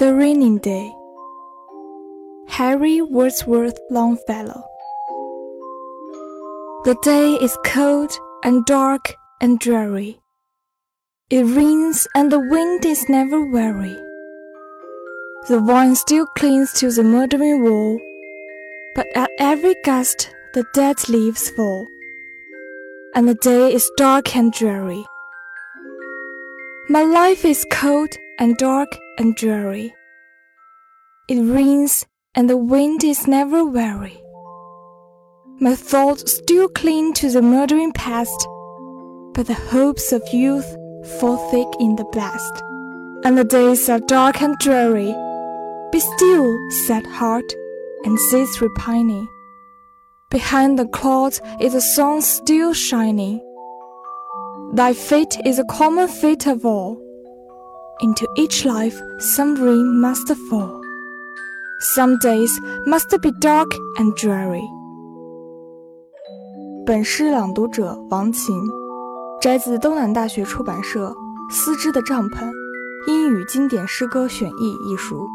The Rainy Day Henry Wadsworth Longfellow The day is cold and dark and dreary. It rains and the wind is never weary. The vine still clings to the mouldering wall, but at every gust the dead leaves fall, and the day is dark and dreary. My life is cold and dark and dreary. It rains and the wind is never weary. My thoughts still cling to the murdering past, but the hopes of youth fall thick in the blast. And the days are dark and dreary. Be still, sad heart, and cease repining. Behind the clouds is the sun still shining. Thy fate is a common fate of all. Into each life some rain must fall. Some days must be dark and dreary. 本诗朗读者王琴，摘自东南大学出版社《丝织的帐篷：英语经典诗歌选译》一书。